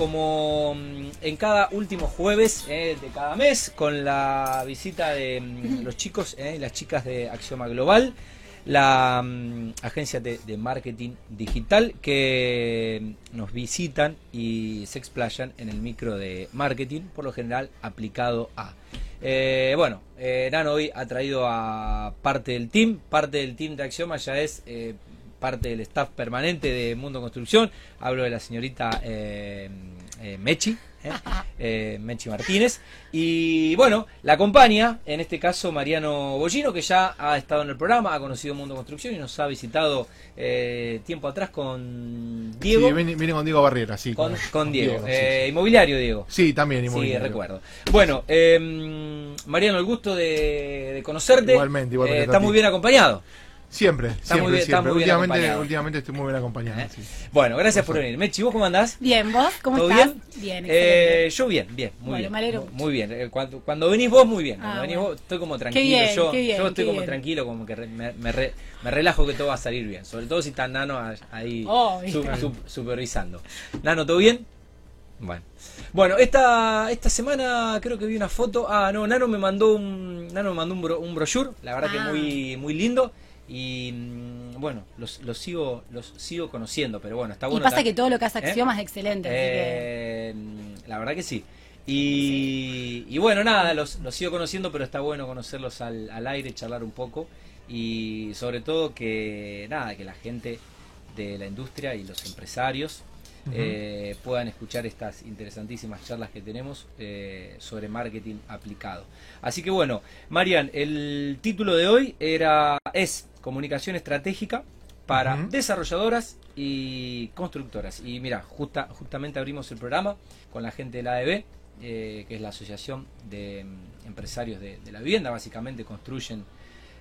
como mm, en cada último jueves eh, de cada mes, con la visita de mm, los chicos y las chicas de Axioma Global, la mm, agencia de, de marketing digital que nos visitan y se explayan en el micro de marketing, por lo general aplicado a. Eh, bueno, eh, Nano hoy ha traído a parte del team, parte del team de Axioma ya es eh, parte del staff permanente de Mundo Construcción, hablo de la señorita eh, eh, Mechi, ¿eh? Eh, Mechi Martínez, y bueno, la acompaña, en este caso Mariano Bollino, que ya ha estado en el programa, ha conocido Mundo Construcción y nos ha visitado eh, tiempo atrás con Diego. Sí, viene, viene con Diego Barriera, sí. Con, con Diego, sí, inmobiliario Diego. Sí, también Sí, inmobiliario. recuerdo. Bueno, eh, Mariano, el gusto de, de conocerte. Igualmente, igualmente, está muy bien acompañado. Siempre, Está siempre, muy bien- está siempre. muy bien últimamente, últimamente estoy muy bien acompañado. ¿eh? sí. Bueno, gracias por venir. Mechi, ¿vos cómo andás? Bien, ¿vos? ¿Cómo ¿Todo estás? bien? Bien, Eh, yo bien, bien, muy Bueno, bien. me alegro Muy- mucho. Muy bien. Eh, Cuando, cuando venís vos, muy bien. Cuando Ah, venís bueno. vos, estoy como tranquilo. bien, yo, qué bien, yo estoy como bien. tranquilo, como que re- me, me re- me relajo que todo va a salir bien. Sobre todo si está Nano ahí Oh, su- viste. su- supervisando. Nano, ¿todo bien? Bueno. Bueno, esta, esta semana creo que vi una foto. Ah, no, Nano me mandó un, Nano me mandó un, bro- un brochure, la verdad que Ah. muy, muy lindo. Y mm, bueno, los, los sigo, los sigo conociendo, pero bueno, está Y bueno. pasa ta- que todo lo que hace ¿Eh? Axioma es excelente. así que- Eh, la verdad que sí. Y, y bueno, nada, los, los sigo conociendo, pero está bueno conocerlos al, al aire, charlar un poco. Y sobre todo que, nada, que la gente de la industria y los empresarios eh, puedan escuchar estas interesantísimas charlas que tenemos eh, sobre marketing aplicado. Así que bueno, Marian, el título de hoy era es comunicación estratégica para desarrolladoras y constructoras. Y mira, justa, justamente abrimos el programa con la gente de la AEB, eh, que es la Asociación de mm, Empresarios de, de la Vivienda, básicamente construyen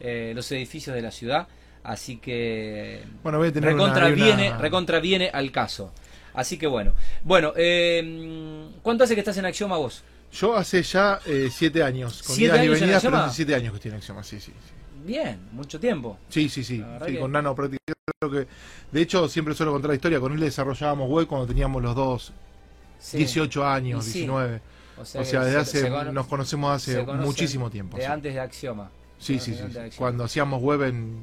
eh, los edificios de la ciudad. Así que Bueno, voy a tener recontra, una- viene, una- recontra viene al caso. Así que bueno. Bueno, eh, ¿cuánto hace que estás en Axioma vos? Yo hace ya eh, siete años, con ¿Siete años en pero hace siete años que estoy en Axioma, sí, sí. sí. Bien, mucho tiempo. Sí, sí, sí. Que- con Nano prácticamente que. De hecho, siempre suelo contar la historia. Con él desarrollábamos web cuando teníamos los dos Sí. 18 años, sí. 19. O O sea, sea, que desde se- hace. se cono- nos conocemos hace muchísimo tiempo. De antes de Axioma. Sí, sí, sí. Cuando hacíamos web en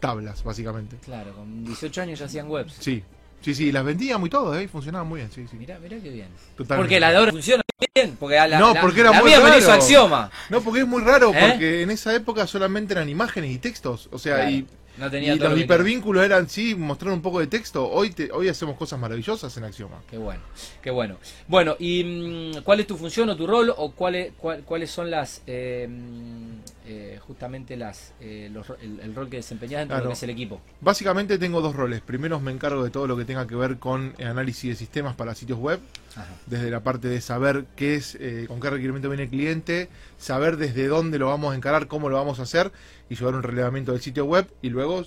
tablas, básicamente. Claro, con 18 años ya hacían webs. Sí, sí, sí. Las vendíamos y todo, ¿eh? funcionaban muy bien, sí, sí. Mirá, mirá qué bien. Totalmente. Porque la de ahora funciona bien. Porque a la, No, la- porque era la muy hizo raro. Axioma. No, porque es muy raro, ¿Eh? porque en esa época solamente eran imágenes y textos. O sea, Claro, y, no tenía y todo los que- hipervínculos eran, sí, mostrar un poco de texto. Hoy te, hoy hacemos cosas maravillosas en Axioma. Qué bueno, qué bueno. Bueno, ¿y mm, cuál es tu función o tu rol o cuáles cuál- cuáles son las eh, eh, justamente las eh, los el, el rol que desempeñas dentro de lo Claro. que es el equipo? Básicamente tengo dos roles. Primero me encargo de todo lo que tenga que ver con análisis de sistemas para sitios web, Ajá. desde la parte de saber qué es, eh, con qué requerimiento viene el cliente, saber desde dónde lo vamos a encarar, cómo lo vamos a hacer y llevar un relevamiento del sitio web y luego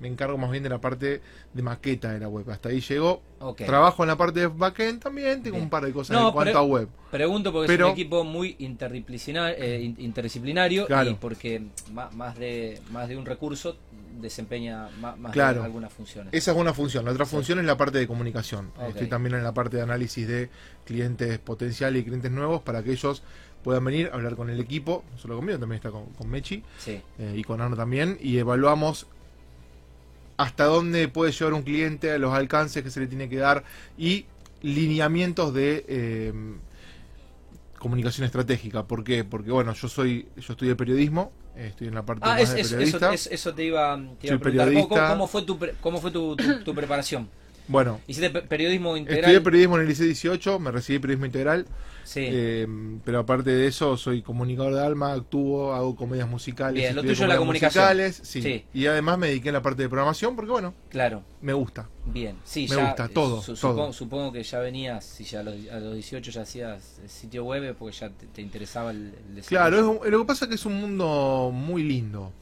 me encargo más bien de la parte de maqueta de la web. Hasta ahí llegó. Trabajo en la parte de backend también, tengo Bien. un par de cosas No, en cuanto a web. Pregunto porque Pero- es un equipo muy interdisciplinar, eh, in- interdisciplinario Claro. y porque más de más de un recurso desempeña más, Claro. de algunas funciones. Esa es una función. La otra función es la parte de comunicación. Estoy también en la parte de análisis de clientes potenciales y clientes nuevos para que ellos puedan venir a hablar con el equipo, no solo conmigo, también está con, con Mechi Sí. eh, y con Arno también, y evaluamos hasta dónde puede llevar un cliente, los alcances que se le tiene que dar y lineamientos de eh, comunicación estratégica. ¿Por qué? Porque bueno, yo soy, yo estudié periodismo, estoy en la parte Ah, más es- de eso, periodista. es- eso te iba, te iba a preguntar. ¿Cómo, fue tu cómo fue tu, tu- tu preparación? Bueno, Hiciste pe- periodismo integral. estudié periodismo en el liceo 18, me recibí periodismo integral. Sí. Eh, pero aparte de eso, soy comunicador de alma, actúo, hago comedias musicales. Bien, lo tuyo es la comunicación. musicales, sí. Sí. Y además me dediqué a la parte de programación porque, bueno, Claro. me gusta. Bien, sí, Me ya, gusta, eh, todo, su- todo. Supongo, supongo que ya venías, si ya a los, a los 18 ya hacías sitio web porque ya te, te interesaba el, el desarrollo. Claro, es lo que pasa es que es un mundo muy lindo.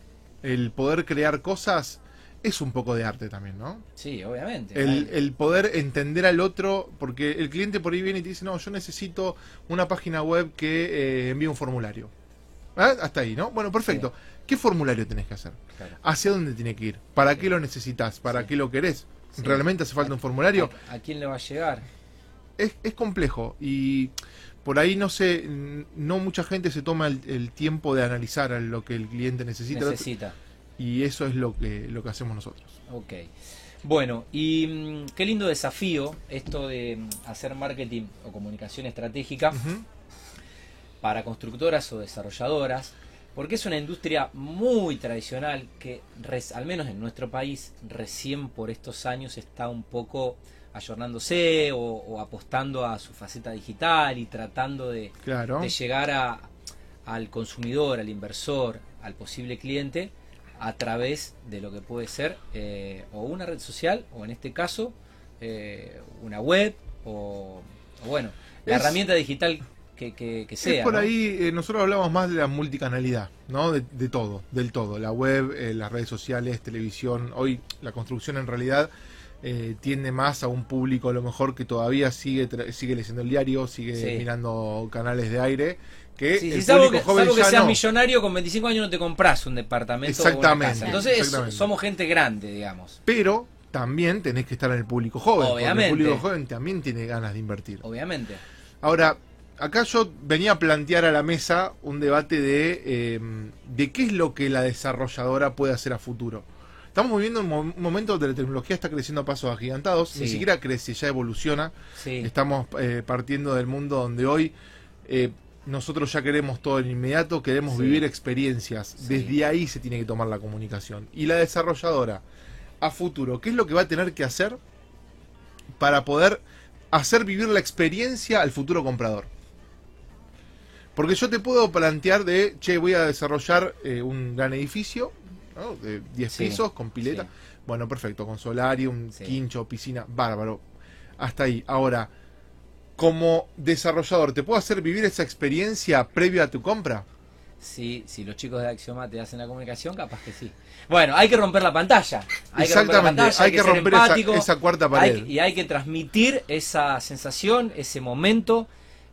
El poder crear cosas es un poco de arte también, ¿no? Sí, obviamente. El, el poder entender al otro, porque el cliente por ahí viene y te dice, no, yo necesito una página web que eh, envíe un formulario. ¿Ah? Hasta ahí, ¿no? Bueno, perfecto. ¿Qué formulario tenés que hacer? claro. ¿Hacia dónde tiene que ir? ¿Para qué lo necesitas? ¿Para Sí. qué lo querés? ¿Realmente hace falta un formulario? ¿A, a quién le va a llegar? es, es complejo y por ahí no sé, no mucha gente se toma el, el tiempo de analizar lo que el cliente necesita Necesita. Y eso es lo que, lo que hacemos nosotros. Ok. Bueno, y mm, qué lindo desafío esto de mm, hacer marketing o comunicación estratégica para constructoras o desarrolladoras, porque es una industria muy tradicional que, res- al menos en nuestro país, recién por estos años está un poco ayornándose o, o apostando a su faceta digital y tratando de, Claro. de llegar a, al consumidor, al inversor, al posible cliente a través de lo que puede ser eh, o una red social o en este caso eh, una web o, o bueno, la Es- herramienta digital que, que, que sea. es por ¿no? ahí, eh, nosotros hablamos más de la multicanalidad, ¿no? De, de todo, del todo. La web, eh, las redes sociales, televisión. Hoy la construcción en realidad eh, tiende más a un público a lo mejor que todavía sigue sigue leyendo el diario, sigue Sí. mirando canales de aire. Que Sí, el salvo público que, joven salvo que ya seas no. millonario, con 25 años no te compras un departamento o una Exactamente, casa. Entonces exactamente. somos gente grande, digamos. Pero también tenés que estar en el público joven. Obviamente. el público joven también tiene ganas de invertir. Obviamente. Ahora, acá yo venía a plantear a la mesa un debate de, eh, de qué es lo que la desarrolladora puede hacer a futuro. Estamos viviendo un, mo- un momento donde la tecnología está creciendo a pasos agigantados, ni siquiera crece, ya evoluciona. Sí. Estamos eh, partiendo del mundo donde hoy eh, nosotros ya queremos todo en inmediato, queremos Sí. vivir experiencias. Sí. Desde ahí se tiene que tomar la comunicación. Y la desarrolladora, a futuro, ¿qué es lo que va a tener que hacer para poder hacer vivir la experiencia al futuro comprador? Porque yo te puedo plantear de, che, voy a desarrollar eh, un gran edificio, ¿no? de 10 Sí, pisos, con pileta. Bueno, perfecto, con solarium, quincho, piscina, bárbaro. Hasta ahí. Ahora, como desarrollador, ¿te puedo hacer vivir esa experiencia previa a tu compra? Sí, si los chicos de Axioma te hacen la comunicación, capaz que sí. Bueno, hay que romper la pantalla. Hay que romper la Exactamente, pantalla, hay que romper esa- empático, esa cuarta hay- pared. y hay que transmitir esa sensación, ese momento.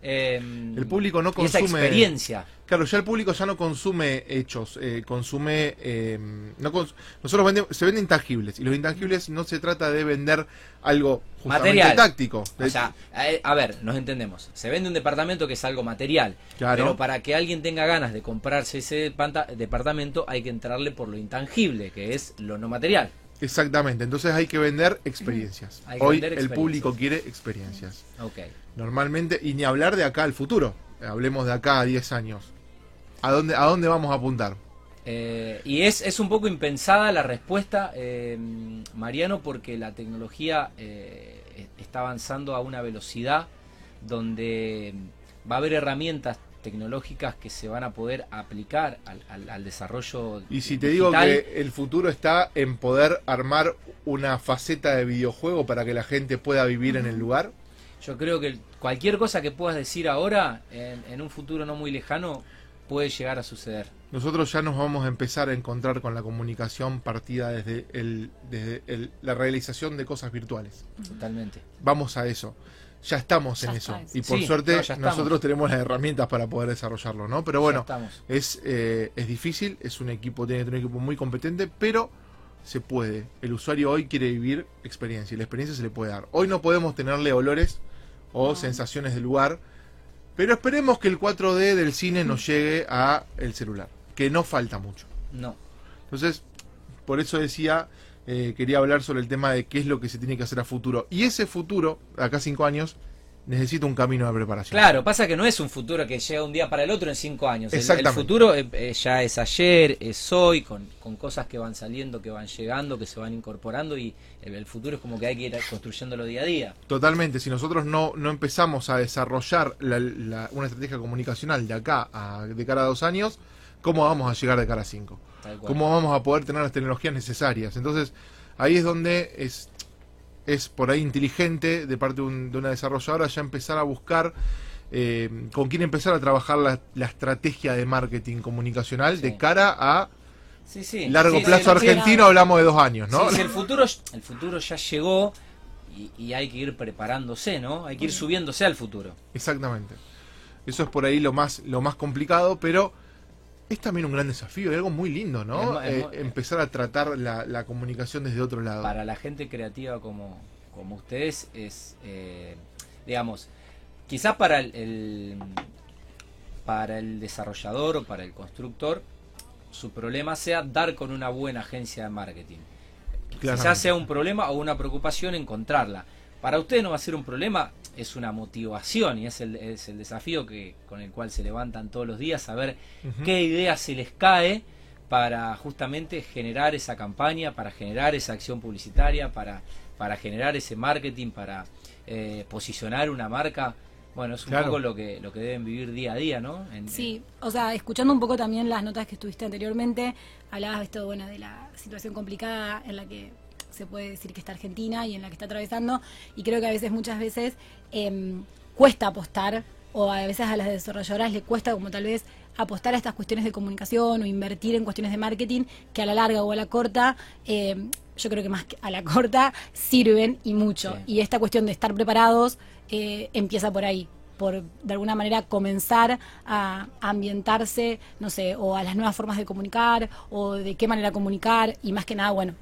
Eh, El público no y esa consume- experiencia. Claro, ya el público ya no consume hechos, eh, consume... eh, no cons- nosotros vendemos, se venden intangibles, y los intangibles no se trata de vender algo justamente Material. táctico. O sea, eh, a ver, nos entendemos. Se vende un departamento que es algo material. Claro. Pero para que alguien tenga ganas de comprarse ese departamento, hay que entrarle por lo intangible, que es lo no material. Exactamente, entonces hay que vender experiencias. Que Hoy vender el experiencias. público quiere experiencias. Ok. Normalmente, y ni hablar de acá al futuro. Hablemos de acá a 10 años. ¿A dónde, a dónde vamos a apuntar? Eh, y es, es un poco impensada la respuesta, eh, Mariano, porque la tecnología eh, está avanzando a una velocidad donde va a haber herramientas tecnológicas que se van a poder aplicar al, al- al desarrollo Y si te digo que el futuro está en poder armar una faceta de videojuego para que la gente pueda vivir en el lugar, Yo creo que cualquier cosa que puedas decir ahora, en, en un futuro no muy lejano, puede llegar a suceder. nosotros ya nos vamos a empezar a encontrar con la comunicación partida desde, el, desde el- la realización de cosas virtuales. Totalmente. Vamos a eso. Ya estamos Ya en está eso. Y por Sí, suerte no, nosotros tenemos las herramientas para poder desarrollarlo, ¿no? Pero bueno, es, eh, es difícil, es un equipo, tiene que tener un equipo muy competente, pero se puede. El usuario hoy quiere vivir experiencia y la experiencia se le puede dar. Hoy no podemos tenerle olores o No. sensaciones del lugar, pero esperemos que el 4D del cine nos llegue a el celular, que no falta mucho. No. Entonces, por eso decía, eh, quería hablar sobre el tema de qué es lo que se tiene que hacer a futuro. Y ese futuro, acá cinco años, necesita un camino de preparación. Claro, pasa que no es un futuro que llega un día para el otro en cinco años. El- El, Exactamente. futuro eh, eh, ya es ayer, es hoy, con, con cosas que van saliendo, que van llegando, que se van incorporando y el, el futuro es como que hay que ir construyéndolo día a día. Totalmente, si nosotros no, no empezamos a desarrollar la- la- una estrategia comunicacional de acá a de cara a dos años, ¿cómo vamos a llegar de cara a cinco? ¿Cómo vamos a poder tener las tecnologías necesarias? Entonces, ahí es donde es, es por ahí inteligente de parte de, un- de una desarrolladora ya empezar a buscar eh, con quién empezar a trabajar la, la estrategia de marketing comunicacional Sí. de cara a Sí, sí. largo plazo argentino, hablamos de dos años, ¿no? El futuro, el futuro ya llegó y, y hay que ir preparándose, ¿no? Hay que ir subiéndose al futuro. Exactamente. Eso es por ahí lo más, lo más complicado, pero es también un gran desafío, es algo muy lindo, ¿no? Es mo- es Eh, empezar a tratar la, la comunicación desde otro lado. Para la gente creativa como, como ustedes es, eh, digamos, quizás para el, el- para el desarrollador o para el constructor, su problema sea dar con una buena agencia de marketing. Quizás Claramente. sea un problema o una preocupación encontrarla. Para usted no va a ser un problema, es una motivación y es el, es el desafío que, con el cual se levantan todos los días, saber qué idea se les cae para justamente generar esa campaña, para generar esa acción publicitaria, para, para generar ese marketing, para eh, posicionar una marca. Bueno, es un Claro. poco lo que, lo que deben vivir día a día, ¿no? En- Sí, o sea, escuchando un poco también las notas que estuviste anteriormente, hablabas esto, bueno, de la situación complicada en la que se puede decir que está Argentina y en la que está atravesando, y creo que a veces, muchas veces, em, cuesta apostar, o a veces a las desarrolladoras le cuesta como tal vez apostar a estas cuestiones de comunicación o invertir en cuestiones de marketing que a la larga o a la corta, em, yo creo que más que a la corta, sirven y mucho. Sí. Y esta cuestión de estar preparados eh, empieza por ahí por de alguna manera comenzar a ambientarse, no sé, o a las nuevas formas de comunicar, o de qué manera comunicar, y más que nada, bueno,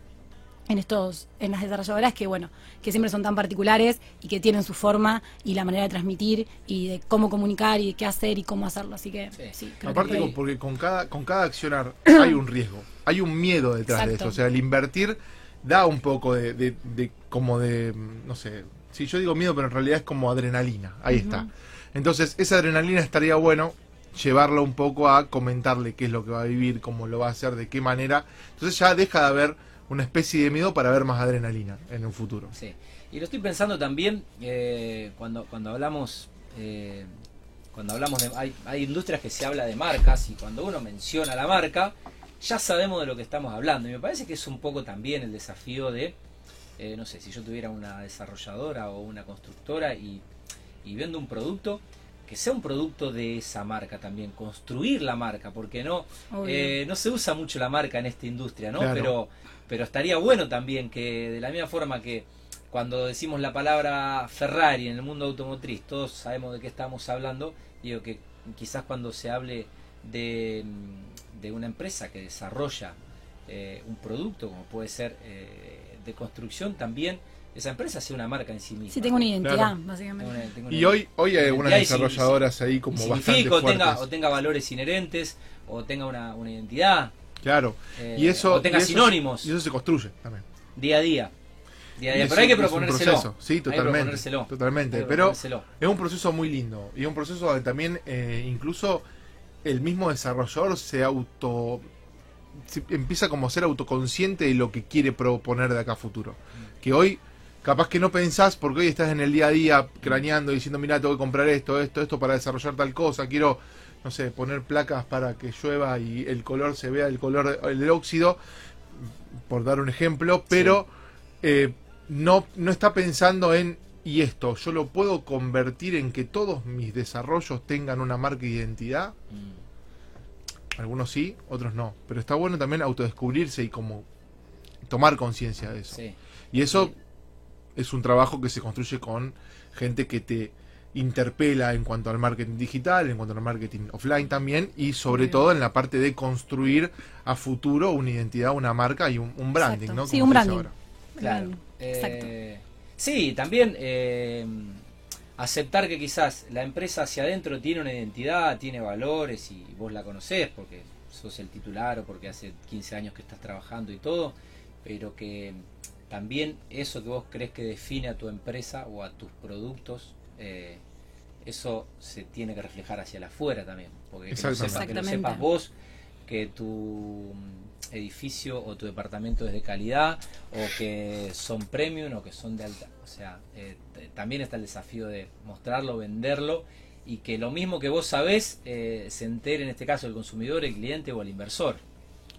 en estos, en las desarrolladoras que bueno, que siempre son tan particulares y que tienen su forma y la manera de transmitir y de cómo comunicar y de qué hacer y cómo hacerlo. Así que Sí. sí, creo Aparte, que porque con cada, con cada accionar hay un riesgo, hay un miedo detrás de eso. O sea, el invertir da un poco de, de- de- como de, no sé, si yo digo miedo, pero en realidad es como adrenalina. Ahí está. Entonces, esa adrenalina estaría bueno llevarla un poco a comentarle qué es lo que va a vivir, cómo lo va a hacer, de qué manera. Entonces ya deja de haber una especie de miedo para ver más adrenalina en un futuro. Sí. Y lo estoy pensando también eh, cuando, cuando hablamos eh, cuando hablamos de hay, hay industrias que se habla de marcas y cuando uno menciona la marca ya sabemos de lo que estamos hablando y me parece que es un poco también el desafío de eh, no sé si yo tuviera una desarrolladora o una constructora y, y vendo un producto que sea un producto de esa marca también construir la marca porque no eh, no se usa mucho la marca en esta industria no Claro. pero pero estaría bueno también que de la misma forma que cuando decimos la palabra Ferrari en el mundo automotriz, todos sabemos de qué estamos hablando, digo que quizás cuando se hable de, de una empresa que desarrolla eh, un producto, como puede ser eh, de construcción, también esa empresa sea una marca en sí misma. sí tengo una identidad, Claro. básicamente. Tengo una- tengo una- Y hoy, hoy hay algunas Y desarrolladoras ahí como bastante o tenga, fuertes. o tenga valores inherentes, o tenga una, una identidad, Claro. eh, y eso, o tenga y eso- sinónimos Y eso se construye también. día a día. Día a día. es Pero hay que es un proponérselo. proceso, sí, Hay que totalmente, proponérselo. totalmente, Hay que pero-. Es un proceso muy lindo. Y es un proceso donde también eh, incluso el mismo desarrollador se auto. se- empieza como a ser autoconsciente de lo que quiere proponer de acá a futuro. Que hoy, capaz que no pensás, porque hoy estás en el día a día craneando, diciendo, mira, tengo que comprar esto, esto, esto para desarrollar tal cosa, quiero, no sé, poner placas para que llueva y el color se vea el color del óxido, por dar un ejemplo, pero eh, no, no está pensando en, y esto, yo lo puedo convertir en que todos mis desarrollos tengan una marca de identidad. Mm. Algunos sí, otros no. Pero está bueno también autodescubrirse y como tomar conciencia de eso. Sí. Y eso Sí. Es un trabajo que se construye con gente que te interpela en cuanto al marketing digital, en cuanto al marketing offline también, y sobre Bien. todo en la parte de construir a futuro una identidad, una marca y un, un branding, Exacto. ¿no? Sí, Como un se dice branding. ahora. Claro. Bien, Exacto. Eh, sí, también eh, aceptar que quizás la empresa hacia adentro tiene una identidad, tiene valores y vos la conocés porque sos el titular o porque hace 15 años que estás trabajando y todo, pero que también eso que vos crees que define a tu empresa o a tus productos, eh, eso se tiene que reflejar hacia el afuera también. Porque que lo, que lo sepas vos, que tu mm, edificio o tu departamento es de calidad o que son premium o que son de alta. O sea, eh, también está el desafío de mostrarlo, venderlo y que lo mismo que vos sabés eh, se entere en este caso el consumidor, el cliente o el inversor.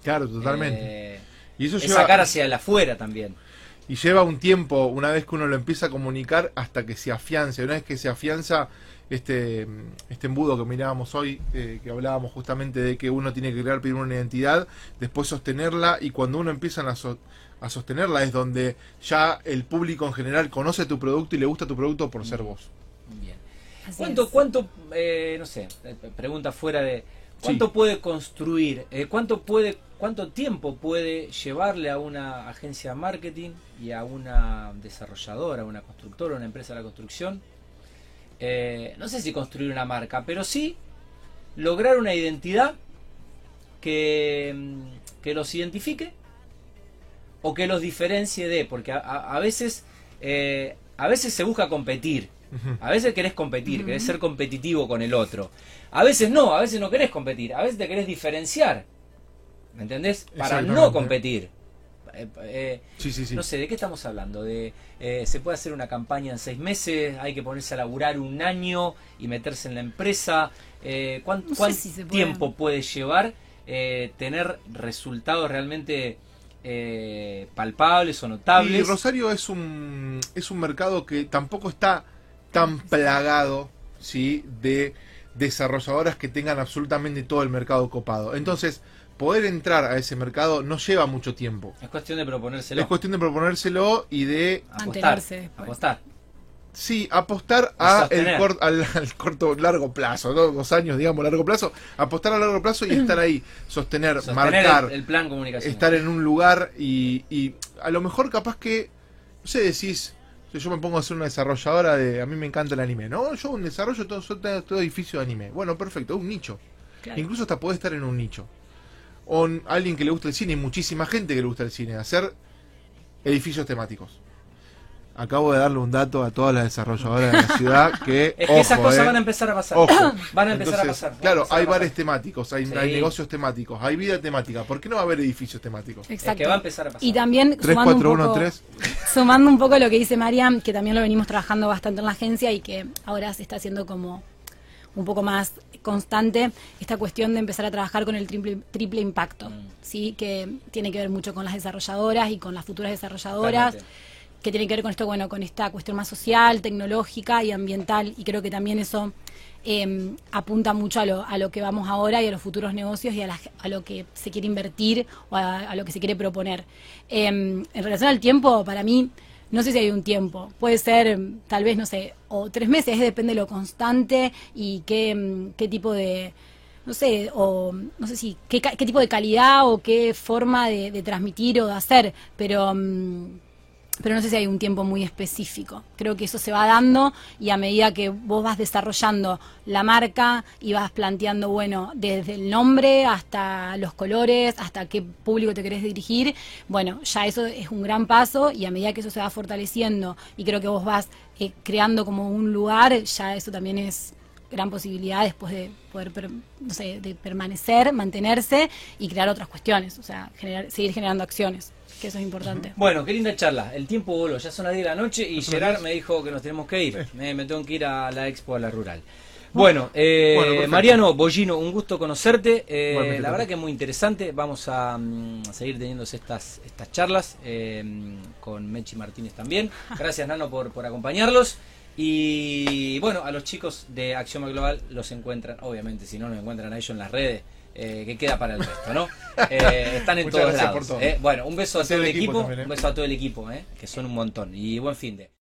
Claro, totalmente. Y eso es lleva, sacar hacia el afuera también. y lleva un tiempo, una vez que uno lo empieza a comunicar, hasta que se afiance. Una vez que se afianza este, este embudo que mirábamos hoy, eh, que hablábamos justamente de que uno tiene que crear primero una identidad, después sostenerla, y cuando uno empieza a, so- a sostenerla es donde ya el público en general conoce tu producto y le gusta tu producto por ser vos. Bien. Así ¿Cuánto, es. cuánto eh, no sé, eh, pregunta fuera de, ¿cuánto Sí. puede construir, eh, cuánto puede, cuánto tiempo puede llevarle a una agencia de marketing y a una desarrolladora, a una constructora, a una empresa de la construcción, eh, no sé si construir una marca, pero sí lograr una identidad que, mm, que los identifique o que los diferencie de, porque a, a- veces eh, a veces se busca competir. A veces querés competir, querés ser competitivo con el otro, a veces no, a veces no querés competir, a veces te querés diferenciar, ¿me entendés? Para no competir. Eh, eh, Sí, sí, sí. no sé, ¿de qué estamos hablando? De eh, ¿Se puede hacer una campaña en seis meses? ¿Hay que ponerse a laburar un año y meterse en la empresa? Eh, ¿cuán- No sé ¿Cuánto si puede. tiempo puede llevar eh, tener resultados realmente eh, palpables o Y notables? Rosario es un, es un mercado que tampoco está tan plagado ¿sí? de desarrolladoras que tengan absolutamente todo el mercado copado. Entonces, poder entrar a ese mercado no lleva mucho tiempo. Es cuestión de proponérselo. Es cuestión de proponérselo y de, apostar, apostar. sí, apostar a el cor- al, al corto, largo plazo, ¿no? dos años, digamos, largo plazo, apostar a largo plazo y estar ahí, sostener, Sostener marcar, el, el plan comunicacional. estar en un lugar y, y a lo mejor capaz que, no sé, decís, si yo me pongo a ser una desarrolladora de, a mí me encanta el anime, ¿no? Yo un desarrollo todo, todo, todo edificio de anime. Bueno, perfecto, un nicho. Claro. Incluso hasta podés estar en un nicho. O en alguien que le gusta el cine, y muchísima gente que le gusta el cine, hacer edificios temáticos. Acabo de darle un dato a todas las desarrolladoras de la ciudad que, Es que ojo, esas cosas eh, van a empezar a pasar. Ojo. Van a empezar Entonces, a pasar. Claro, a hay pasar. bares temáticos, hay, Sí. hay negocios temáticos, hay vida temática. ¿Por qué no va a haber edificios temáticos? Exacto. que va a empezar a pasar. Y también 3, sumando, 4, un 1, poco, 3. sumando un poco lo que dice Mariam, que también lo venimos trabajando bastante en la agencia y que ahora se está haciendo como un poco más constante esta cuestión de empezar a trabajar con el triple, triple impacto, Mm. sí, que tiene que ver mucho con las desarrolladoras y con las futuras desarrolladoras. Que tiene que ver con esto, bueno, con esta cuestión más social, tecnológica y ambiental, y creo que también eso eh, apunta mucho a lo, a lo que vamos ahora y a los futuros negocios y a, la- lo que se quiere invertir o a, lo que se quiere proponer. Eh, en relación al tiempo, para mí, no sé si hay un tiempo, puede ser mm, tal vez, no sé, o tres meses, depende de lo constante y qué, qué tipo de no sé, o no sé si qué, tipo de calidad o qué forma de, transmitir o de hacer, pero pero no sé si hay un tiempo muy específico. Creo que eso se va dando y a medida que vos vas desarrollando la marca y vas planteando, bueno, desde el nombre hasta los colores, hasta qué público te querés dirigir, bueno, ya eso es un gran paso y a medida que eso se va fortaleciendo y creo que vos vas eh, creando como un lugar, ya eso también es gran posibilidad después de poder, per- no sé, de permanecer, mantenerse y crear otras cuestiones, o sea, generar, seguir generando acciones, que eso es importante. Bueno, qué linda charla. El tiempo voló, ya son las 10 de la noche y Gerard me dijo que nos tenemos que ir. Me, me tengo que ir a la expo, a la rural. Bueno, eh, Bueno. Mariano Bollino, un gusto conocerte. Eh, la verdad que es muy interesante. Vamos a, mm, a seguir teniendo estas, estas charlas eh, con Mechi Martínez también. Gracias, Nano, por, por acompañarlos. Y bueno, a los chicos de Axioma Global los encuentran, obviamente, si no nos encuentran a ellos en las redes, eh, que queda para el resto, ¿no? Eh, están en Muchas todos lados. todo. eh. Bueno, un beso a todo el equipo equipo, también, eh. un beso a todo el equipo, eh, que son un montón. Y buen fin de.